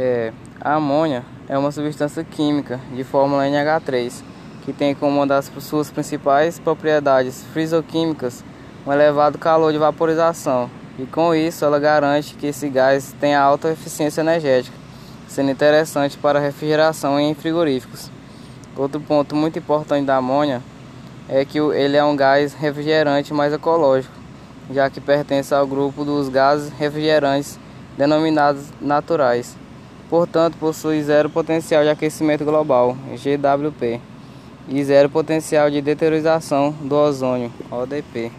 É, a amônia é uma substância química de fórmula NH3 que tem como uma das suas principais propriedades fisicoquímicas um elevado calor de vaporização e com isso ela garante que esse gás tenha alta eficiência energética, sendo interessante para refrigeração em frigoríficos. Outro ponto muito importante da amônia é que ele é um gás refrigerante mais ecológico, já que pertence ao grupo dos gases refrigerantes denominados naturais. Portanto, possui zero potencial de aquecimento global, GWP, e zero potencial de deteriorização do ozônio, ODP.